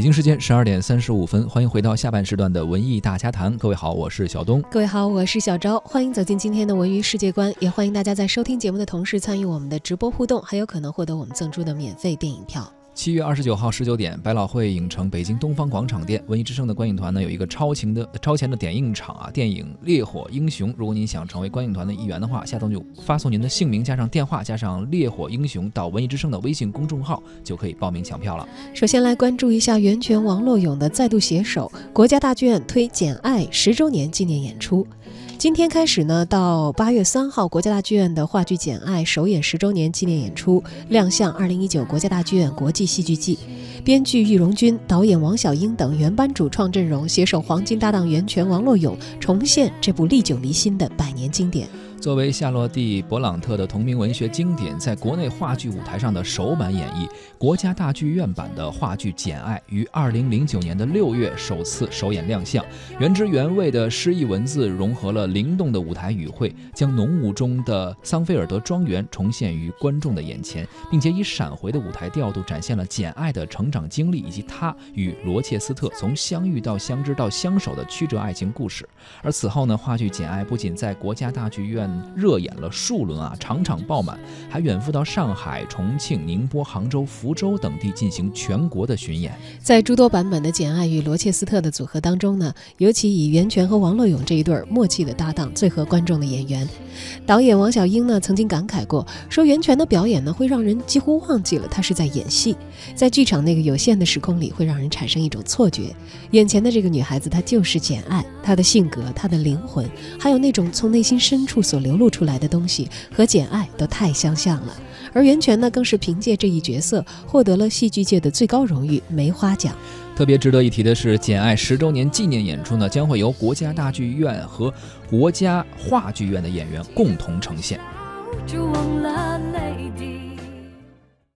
北京时间十二点三十五分，欢迎回到下半时段的文艺大家谈。各位好，我是小东。各位好，我是小昭。欢迎走进今天的文娱世界观，也欢迎大家在收听节目的同时参与我们的直播互动，还有可能获得我们赠出的免费电影票。七月二十九号十九点，百老汇影城北京东方广场店，文艺之声的观影团呢有一个超前的超前的点映场啊，电影《烈火英雄》。如果您想成为观影团的一员的话，下周就发送您的姓名加上电话加上《烈火英雄》到文艺之声的微信公众号，就可以报名抢票了。首先来关注一下源泉王洛勇的再度携手，国家大剧院推《简爱》十周年纪念演出。今天开始呢，到八月三号，国家大剧院的话剧《简爱》首演十周年纪念演出亮相。二零一九国家大剧院国际戏剧季，编剧易荣军、导演王小英等原班主创阵容携手黄金搭档袁泉、王洛勇，重现这部历久弥新的百年经典。作为夏洛蒂·勃朗特的同名文学经典，在国内话剧舞台上的首版演绎，国家大剧院版的话剧《简爱》于二零零九年的六月首次首演亮相。原汁原味的诗意文字融合了灵动的舞台语汇，将浓雾中的桑菲尔德庄园重现于观众的眼前，并且以闪回的舞台调度展现了简爱的成长经历以及她与罗切斯特从相遇到相知到相守的曲折爱情故事。而此后呢，话剧《简爱》不仅在国家大剧院热演了数轮啊，场场爆满，还远赴到上海、重庆、宁波、杭州、福州等地进行全国的巡演。在诸多版本的《简爱》与罗切斯特的组合当中呢，尤其以袁泉和王洛勇这一对默契的搭档最合观众的演员。导演王小英呢曾经感慨过，说袁泉的表演呢会让人几乎忘记了他是在演戏，在剧场那个有限的时空里，会让人产生一种错觉，眼前的这个女孩子她就是简爱，她的性格、她的灵魂，还有那种从内心深处所所流露出来的东西，和简爱都太相像了。而袁泉呢，更是凭借这一角色获得了戏剧界的最高荣誉梅花奖。特别值得一提的是，《简爱》十周年纪念演出呢，将会由国家大剧院和国家话剧院的演员共同呈现。就忘了泪滴